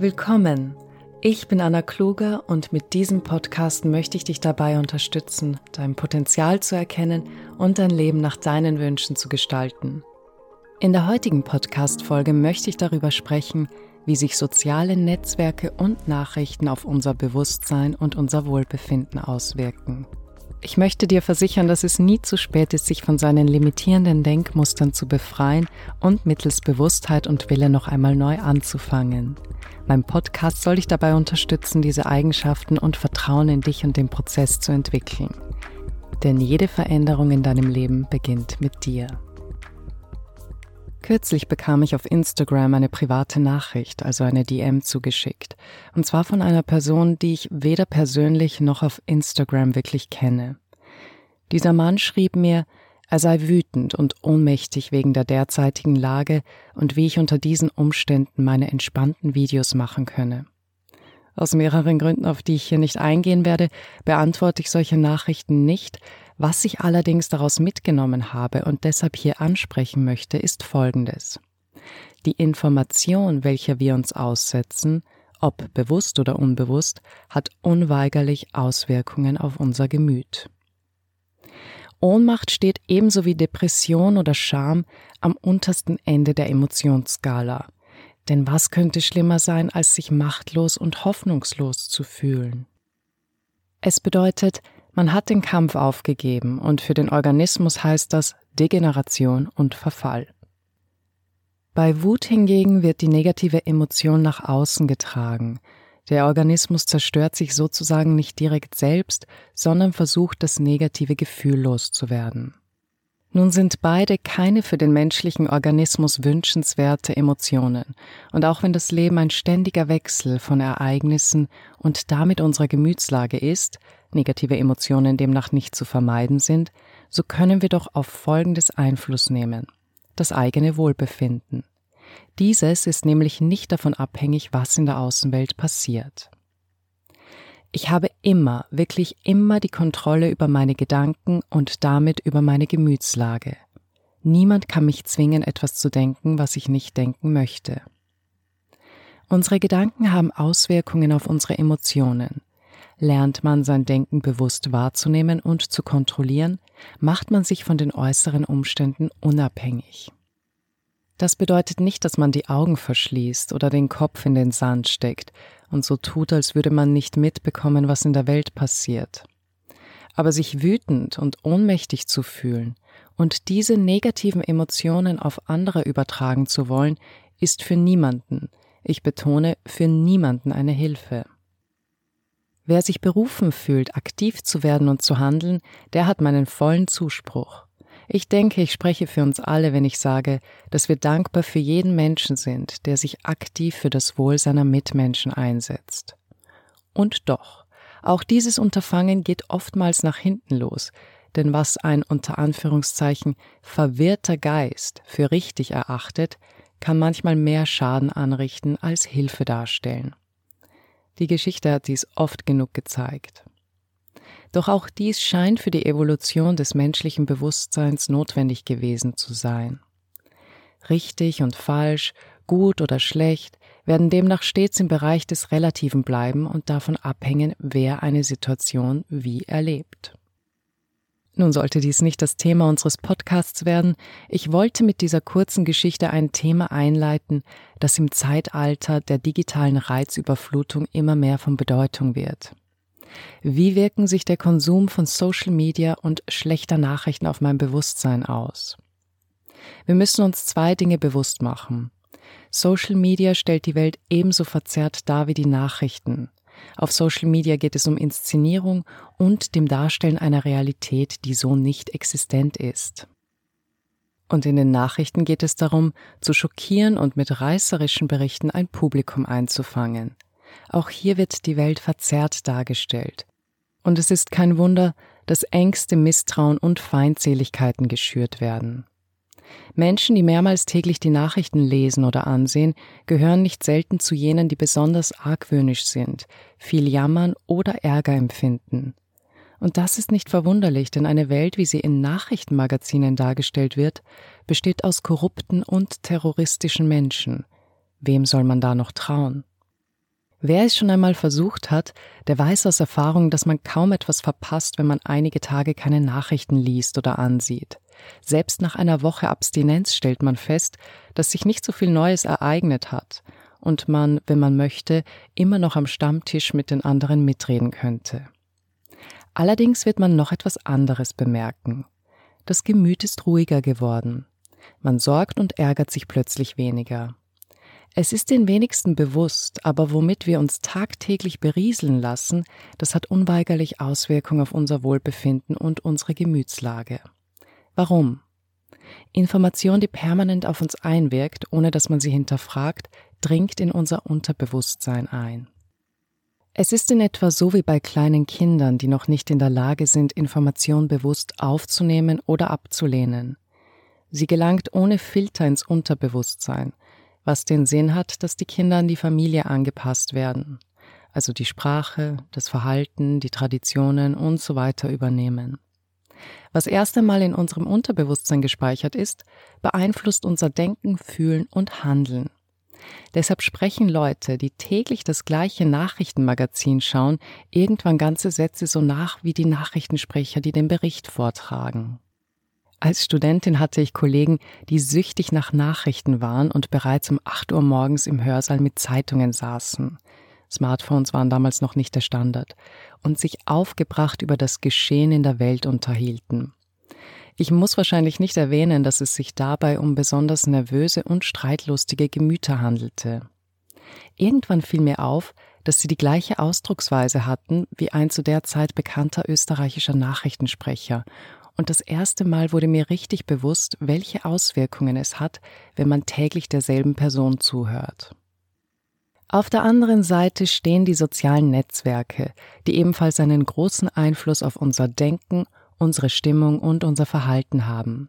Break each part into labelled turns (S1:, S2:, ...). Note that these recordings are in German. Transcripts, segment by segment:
S1: Willkommen. Ich bin Anna Kluger und mit diesem Podcast möchte ich dich dabei unterstützen, dein Potenzial zu erkennen und dein Leben nach deinen Wünschen zu gestalten. In der heutigen Podcast-Folge möchte ich darüber sprechen, wie sich soziale Netzwerke und Nachrichten auf unser Bewusstsein und unser Wohlbefinden auswirken. Ich möchte dir versichern, dass es nie zu spät ist, sich von seinen limitierenden Denkmustern zu befreien und mittels Bewusstheit und Wille noch einmal neu anzufangen. Mein Podcast soll dich dabei unterstützen, diese Eigenschaften und Vertrauen in dich und den Prozess zu entwickeln. Denn jede Veränderung in deinem Leben beginnt mit dir. Kürzlich bekam ich auf Instagram eine private Nachricht, also eine DM zugeschickt. Und zwar von einer Person, die ich weder persönlich noch auf Instagram wirklich kenne. Dieser Mann schrieb mir, er sei wütend und ohnmächtig wegen der derzeitigen Lage und wie ich unter diesen Umständen meine entspannten Videos machen könne. Aus mehreren Gründen, auf die ich hier nicht eingehen werde, beantworte ich solche Nachrichten nicht, was ich allerdings daraus mitgenommen habe und deshalb hier ansprechen möchte, ist Folgendes. Die Information, welcher wir uns aussetzen, ob bewusst oder unbewusst, hat unweigerlich Auswirkungen auf unser Gemüt. Ohnmacht steht ebenso wie Depression oder Scham am untersten Ende der Emotionsskala. Denn was könnte schlimmer sein, als sich machtlos und hoffnungslos zu fühlen? Es bedeutet, man hat den Kampf aufgegeben und für den Organismus heißt das Degeneration und Verfall. Bei Wut hingegen wird die negative Emotion nach außen getragen. Der Organismus zerstört sich sozusagen nicht direkt selbst, sondern versucht das negative Gefühl loszuwerden. Nun sind beide keine für den menschlichen Organismus wünschenswerte Emotionen, und auch wenn das Leben ein ständiger Wechsel von Ereignissen und damit unserer Gemütslage ist, negative Emotionen demnach nicht zu vermeiden sind, so können wir doch auf Folgendes Einfluss nehmen. Das eigene Wohlbefinden. Dieses ist nämlich nicht davon abhängig, was in der Außenwelt passiert. Ich habe immer, wirklich immer die Kontrolle über meine Gedanken und damit über meine Gemütslage. Niemand kann mich zwingen, etwas zu denken, was ich nicht denken möchte. Unsere Gedanken haben Auswirkungen auf unsere Emotionen. Lernt man sein Denken bewusst wahrzunehmen und zu kontrollieren, macht man sich von den äußeren Umständen unabhängig. Das bedeutet nicht, dass man die Augen verschließt oder den Kopf in den Sand steckt und so tut, als würde man nicht mitbekommen, was in der Welt passiert. Aber sich wütend und ohnmächtig zu fühlen und diese negativen Emotionen auf andere übertragen zu wollen, ist für niemanden, ich betone, für niemanden eine Hilfe. Wer sich berufen fühlt, aktiv zu werden und zu handeln, der hat meinen vollen Zuspruch. Ich denke, ich spreche für uns alle, wenn ich sage, dass wir dankbar für jeden Menschen sind, der sich aktiv für das Wohl seiner Mitmenschen einsetzt. Und doch, auch dieses Unterfangen geht oftmals nach hinten los, denn was ein unter Anführungszeichen verwirrter Geist für richtig erachtet, kann manchmal mehr Schaden anrichten als Hilfe darstellen. Die Geschichte hat dies oft genug gezeigt. Doch auch dies scheint für die Evolution des menschlichen Bewusstseins notwendig gewesen zu sein. Richtig und falsch, gut oder schlecht, werden demnach stets im Bereich des Relativen bleiben und davon abhängen, wer eine Situation wie erlebt. Nun sollte dies nicht das Thema unseres Podcasts werden, ich wollte mit dieser kurzen Geschichte ein Thema einleiten, das im Zeitalter der digitalen Reizüberflutung immer mehr von Bedeutung wird. Wie wirken sich der Konsum von Social Media und schlechter Nachrichten auf mein Bewusstsein aus? Wir müssen uns zwei Dinge bewusst machen. Social Media stellt die Welt ebenso verzerrt dar wie die Nachrichten. Auf Social Media geht es um Inszenierung und dem Darstellen einer Realität, die so nicht existent ist. Und in den Nachrichten geht es darum, zu schockieren und mit reißerischen Berichten ein Publikum einzufangen. Auch hier wird die Welt verzerrt dargestellt. Und es ist kein Wunder, dass Ängste, Misstrauen und Feindseligkeiten geschürt werden. Menschen, die mehrmals täglich die Nachrichten lesen oder ansehen, gehören nicht selten zu jenen, die besonders argwöhnisch sind, viel jammern oder Ärger empfinden. Und das ist nicht verwunderlich, denn eine Welt, wie sie in Nachrichtenmagazinen dargestellt wird, besteht aus korrupten und terroristischen Menschen. Wem soll man da noch trauen? Wer es schon einmal versucht hat, der weiß aus Erfahrung, dass man kaum etwas verpasst, wenn man einige Tage keine Nachrichten liest oder ansieht. Selbst nach einer Woche Abstinenz stellt man fest, dass sich nicht so viel Neues ereignet hat und man, wenn man möchte, immer noch am Stammtisch mit den anderen mitreden könnte. Allerdings wird man noch etwas anderes bemerken. Das Gemüt ist ruhiger geworden. Man sorgt und ärgert sich plötzlich weniger. Es ist den wenigsten bewusst, aber womit wir uns tagtäglich berieseln lassen, das hat unweigerlich Auswirkungen auf unser Wohlbefinden und unsere Gemütslage. Warum? Information, die permanent auf uns einwirkt, ohne dass man sie hinterfragt, dringt in unser Unterbewusstsein ein. Es ist in etwa so wie bei kleinen Kindern, die noch nicht in der Lage sind, Information bewusst aufzunehmen oder abzulehnen. Sie gelangt ohne Filter ins Unterbewusstsein, was den Sinn hat, dass die Kinder an die Familie angepasst werden, also die Sprache, das Verhalten, die Traditionen und so weiter übernehmen. Was erst einmal in unserem Unterbewusstsein gespeichert ist, beeinflusst unser Denken, Fühlen und Handeln. Deshalb sprechen Leute, die täglich das gleiche Nachrichtenmagazin schauen, irgendwann ganze Sätze so nach wie die Nachrichtensprecher, die den Bericht vortragen. Als Studentin hatte ich Kollegen, die süchtig nach Nachrichten waren und bereits um 8 Uhr morgens im Hörsaal mit Zeitungen saßen. Smartphones waren damals noch nicht der Standard und sich aufgebracht über das Geschehen in der Welt unterhielten. Ich muss wahrscheinlich nicht erwähnen, dass es sich dabei um besonders nervöse und streitlustige Gemüter handelte. Irgendwann fiel mir auf, dass sie die gleiche Ausdrucksweise hatten wie ein zu der Zeit bekannter österreichischer Nachrichtensprecher und das erste Mal wurde mir richtig bewusst, welche Auswirkungen es hat, wenn man täglich derselben Person zuhört. Auf der anderen Seite stehen die sozialen Netzwerke, die ebenfalls einen großen Einfluss auf unser Denken, unsere Stimmung und unser Verhalten haben.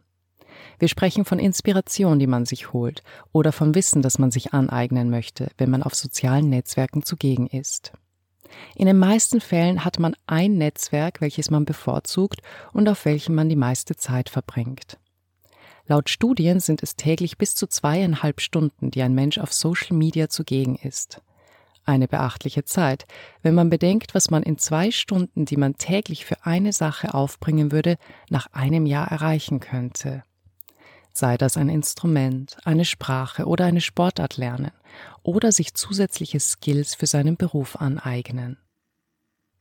S1: Wir sprechen von Inspiration, die man sich holt, oder vom Wissen, das man sich aneignen möchte, wenn man auf sozialen Netzwerken zugegen ist. In den meisten Fällen hat man ein Netzwerk, welches man bevorzugt und auf welchem man die meiste Zeit verbringt. Laut Studien sind es täglich bis zu zweieinhalb Stunden, die ein Mensch auf Social Media zugegen ist. Eine beachtliche Zeit, wenn man bedenkt, was man in zwei Stunden, die man täglich für eine Sache aufbringen würde, nach einem Jahr erreichen könnte sei das ein Instrument, eine Sprache oder eine Sportart lernen oder sich zusätzliche Skills für seinen Beruf aneignen.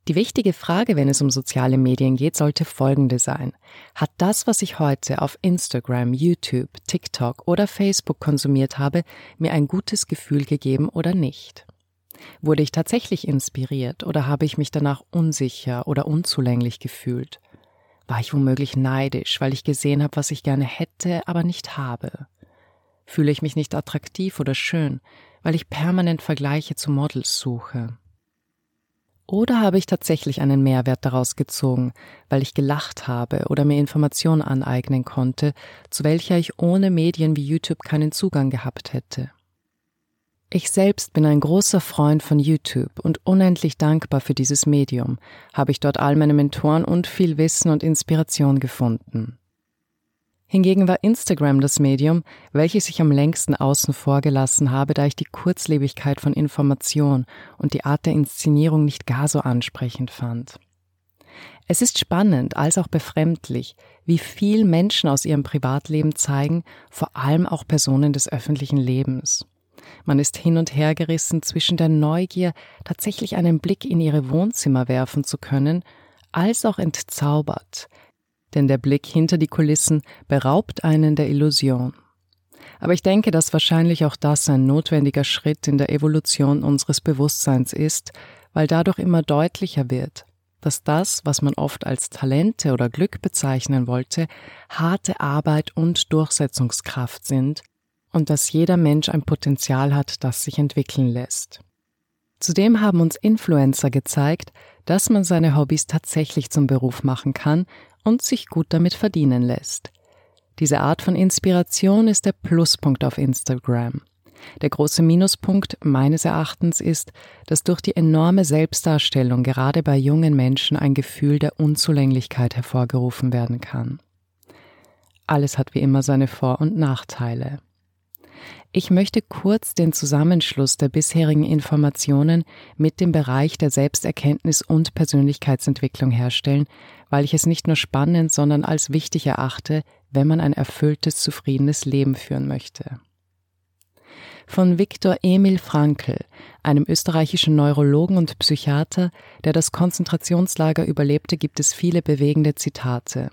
S1: Die wichtige Frage, wenn es um soziale Medien geht, sollte folgende sein. Hat das, was ich heute auf Instagram, YouTube, TikTok oder Facebook konsumiert habe, mir ein gutes Gefühl gegeben oder nicht? Wurde ich tatsächlich inspiriert oder habe ich mich danach unsicher oder unzulänglich gefühlt? War ich womöglich neidisch, weil ich gesehen habe, was ich gerne hätte, aber nicht habe? Fühle ich mich nicht attraktiv oder schön, weil ich permanent Vergleiche zu Models suche? Oder habe ich tatsächlich einen Mehrwert daraus gezogen, weil ich gelacht habe oder mir Informationen aneignen konnte, zu welcher ich ohne Medien wie YouTube keinen Zugang gehabt hätte? Ich selbst bin ein großer Freund von YouTube und unendlich dankbar für dieses Medium, habe ich dort all meine Mentoren und viel Wissen und Inspiration gefunden. Hingegen war Instagram das Medium, welches ich am längsten außen vor gelassen habe, da ich die Kurzlebigkeit von Information und die Art der Inszenierung nicht gar so ansprechend fand. Es ist spannend als auch befremdlich, wie viel Menschen aus ihrem Privatleben zeigen, vor allem auch Personen des öffentlichen Lebens. Man ist hin und her gerissen zwischen der Neugier, tatsächlich einen Blick in ihre Wohnzimmer werfen zu können, als auch entzaubert, denn der Blick hinter die Kulissen beraubt einen der Illusion. Aber ich denke, dass wahrscheinlich auch das ein notwendiger Schritt in der Evolution unseres Bewusstseins ist, weil dadurch immer deutlicher wird, dass das, was man oft als Talente oder Glück bezeichnen wollte, harte Arbeit und Durchsetzungskraft sind, und dass jeder Mensch ein Potenzial hat, das sich entwickeln lässt. Zudem haben uns Influencer gezeigt, dass man seine Hobbys tatsächlich zum Beruf machen kann und sich gut damit verdienen lässt. Diese Art von Inspiration ist der Pluspunkt auf Instagram. Der große Minuspunkt meines Erachtens ist, dass durch die enorme Selbstdarstellung gerade bei jungen Menschen ein Gefühl der Unzulänglichkeit hervorgerufen werden kann. Alles hat wie immer seine Vor- und Nachteile. Ich möchte kurz den Zusammenschluss der bisherigen Informationen mit dem Bereich der Selbsterkenntnis und Persönlichkeitsentwicklung herstellen, weil ich es nicht nur spannend, sondern als wichtig erachte, wenn man ein erfülltes, zufriedenes Leben führen möchte. Von Viktor Emil Frankl, einem österreichischen Neurologen und Psychiater, der das Konzentrationslager überlebte, gibt es viele bewegende Zitate.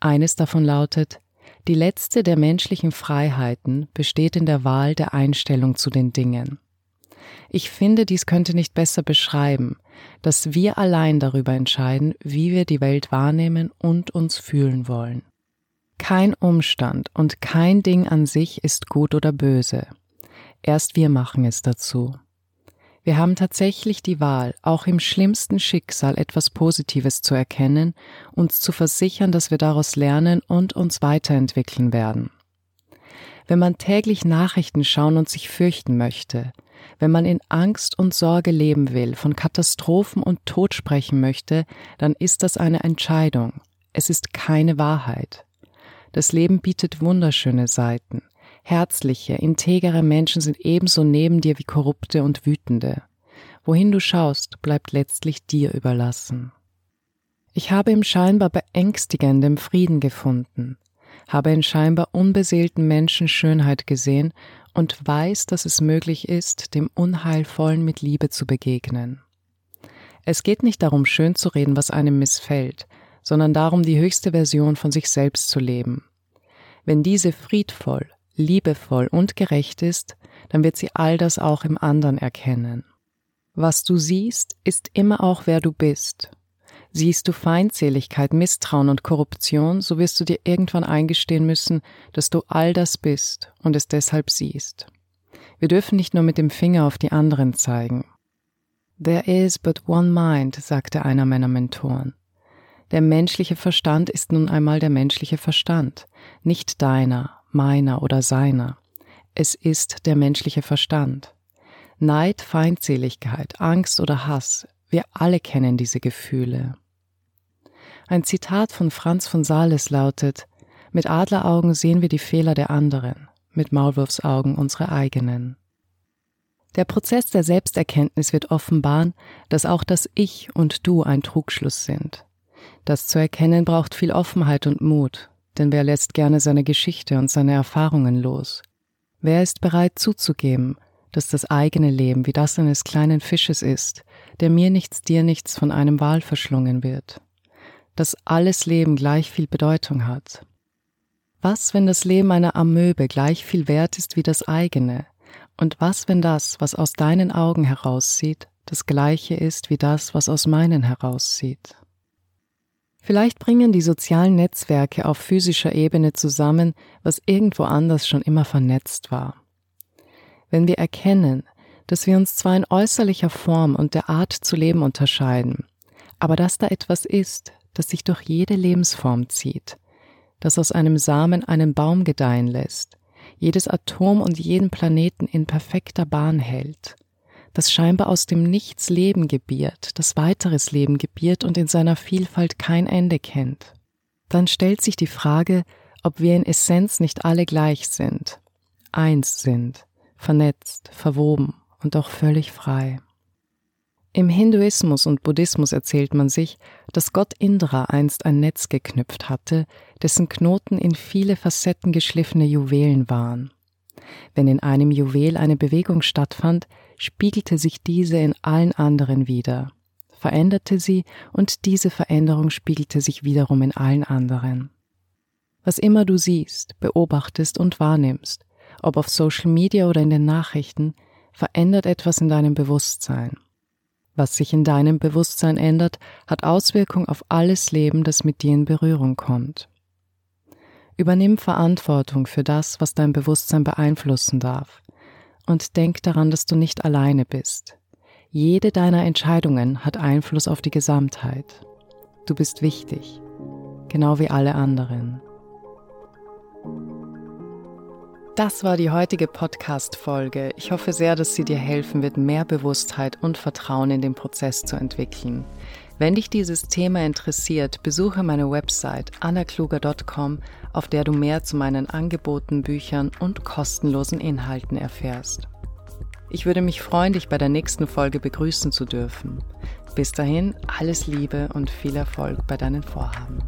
S1: Eines davon lautet die letzte der menschlichen Freiheiten besteht in der Wahl der Einstellung zu den Dingen. Ich finde, dies könnte nicht besser beschreiben, dass wir allein darüber entscheiden, wie wir die Welt wahrnehmen und uns fühlen wollen. Kein Umstand und kein Ding an sich ist gut oder böse. Erst wir machen es dazu. Wir haben tatsächlich die Wahl, auch im schlimmsten Schicksal etwas Positives zu erkennen, uns zu versichern, dass wir daraus lernen und uns weiterentwickeln werden. Wenn man täglich Nachrichten schauen und sich fürchten möchte, wenn man in Angst und Sorge leben will, von Katastrophen und Tod sprechen möchte, dann ist das eine Entscheidung. Es ist keine Wahrheit. Das Leben bietet wunderschöne Seiten. Herzliche, integere Menschen sind ebenso neben dir wie korrupte und wütende. Wohin du schaust, bleibt letztlich dir überlassen. Ich habe im scheinbar beängstigendem Frieden gefunden, habe in scheinbar unbeseelten Menschen Schönheit gesehen und weiß, dass es möglich ist, dem Unheilvollen mit Liebe zu begegnen. Es geht nicht darum, schön zu reden, was einem missfällt, sondern darum, die höchste Version von sich selbst zu leben. Wenn diese friedvoll, liebevoll und gerecht ist, dann wird sie all das auch im anderen erkennen. Was du siehst, ist immer auch wer du bist. Siehst du Feindseligkeit, Misstrauen und Korruption, so wirst du dir irgendwann eingestehen müssen, dass du all das bist und es deshalb siehst. Wir dürfen nicht nur mit dem Finger auf die anderen zeigen. There is but one mind, sagte einer meiner Mentoren. Der menschliche Verstand ist nun einmal der menschliche Verstand, nicht deiner, meiner oder seiner. Es ist der menschliche Verstand. Neid, Feindseligkeit, Angst oder Hass, wir alle kennen diese Gefühle. Ein Zitat von Franz von Sales lautet Mit Adleraugen sehen wir die Fehler der anderen, mit Maulwurfsaugen unsere eigenen. Der Prozess der Selbsterkenntnis wird offenbaren, dass auch das Ich und Du ein Trugschluss sind. Das zu erkennen braucht viel Offenheit und Mut, denn wer lässt gerne seine Geschichte und seine Erfahrungen los? Wer ist bereit zuzugeben, dass das eigene Leben wie das eines kleinen Fisches ist, der mir nichts, dir nichts von einem Wal verschlungen wird? Dass alles Leben gleich viel Bedeutung hat? Was, wenn das Leben einer Amöbe gleich viel wert ist wie das eigene? Und was, wenn das, was aus deinen Augen heraussieht, das gleiche ist wie das, was aus meinen heraussieht? Vielleicht bringen die sozialen Netzwerke auf physischer Ebene zusammen, was irgendwo anders schon immer vernetzt war. Wenn wir erkennen, dass wir uns zwar in äußerlicher Form und der Art zu leben unterscheiden, aber dass da etwas ist, das sich durch jede Lebensform zieht, das aus einem Samen einen Baum gedeihen lässt, jedes Atom und jeden Planeten in perfekter Bahn hält, das scheinbar aus dem Nichts Leben gebiert, das weiteres Leben gebiert und in seiner Vielfalt kein Ende kennt. Dann stellt sich die Frage, ob wir in Essenz nicht alle gleich sind, eins sind, vernetzt, verwoben und auch völlig frei. Im Hinduismus und Buddhismus erzählt man sich, dass Gott Indra einst ein Netz geknüpft hatte, dessen Knoten in viele Facetten geschliffene Juwelen waren. Wenn in einem Juwel eine Bewegung stattfand, spiegelte sich diese in allen anderen wieder, veränderte sie und diese Veränderung spiegelte sich wiederum in allen anderen. Was immer du siehst, beobachtest und wahrnimmst, ob auf Social Media oder in den Nachrichten, verändert etwas in deinem Bewusstsein. Was sich in deinem Bewusstsein ändert, hat Auswirkung auf alles Leben, das mit dir in Berührung kommt. Übernimm Verantwortung für das, was dein Bewusstsein beeinflussen darf und denk daran, dass du nicht alleine bist. Jede deiner Entscheidungen hat Einfluss auf die Gesamtheit. Du bist wichtig, genau wie alle anderen. Das war die heutige Podcast-Folge. Ich hoffe sehr, dass sie dir helfen wird, mehr Bewusstheit und Vertrauen in den Prozess zu entwickeln. Wenn dich dieses Thema interessiert, besuche meine Website annakluger.com, auf der du mehr zu meinen Angeboten, Büchern und kostenlosen Inhalten erfährst. Ich würde mich freuen, dich bei der nächsten Folge begrüßen zu dürfen. Bis dahin alles Liebe und viel Erfolg bei deinen Vorhaben.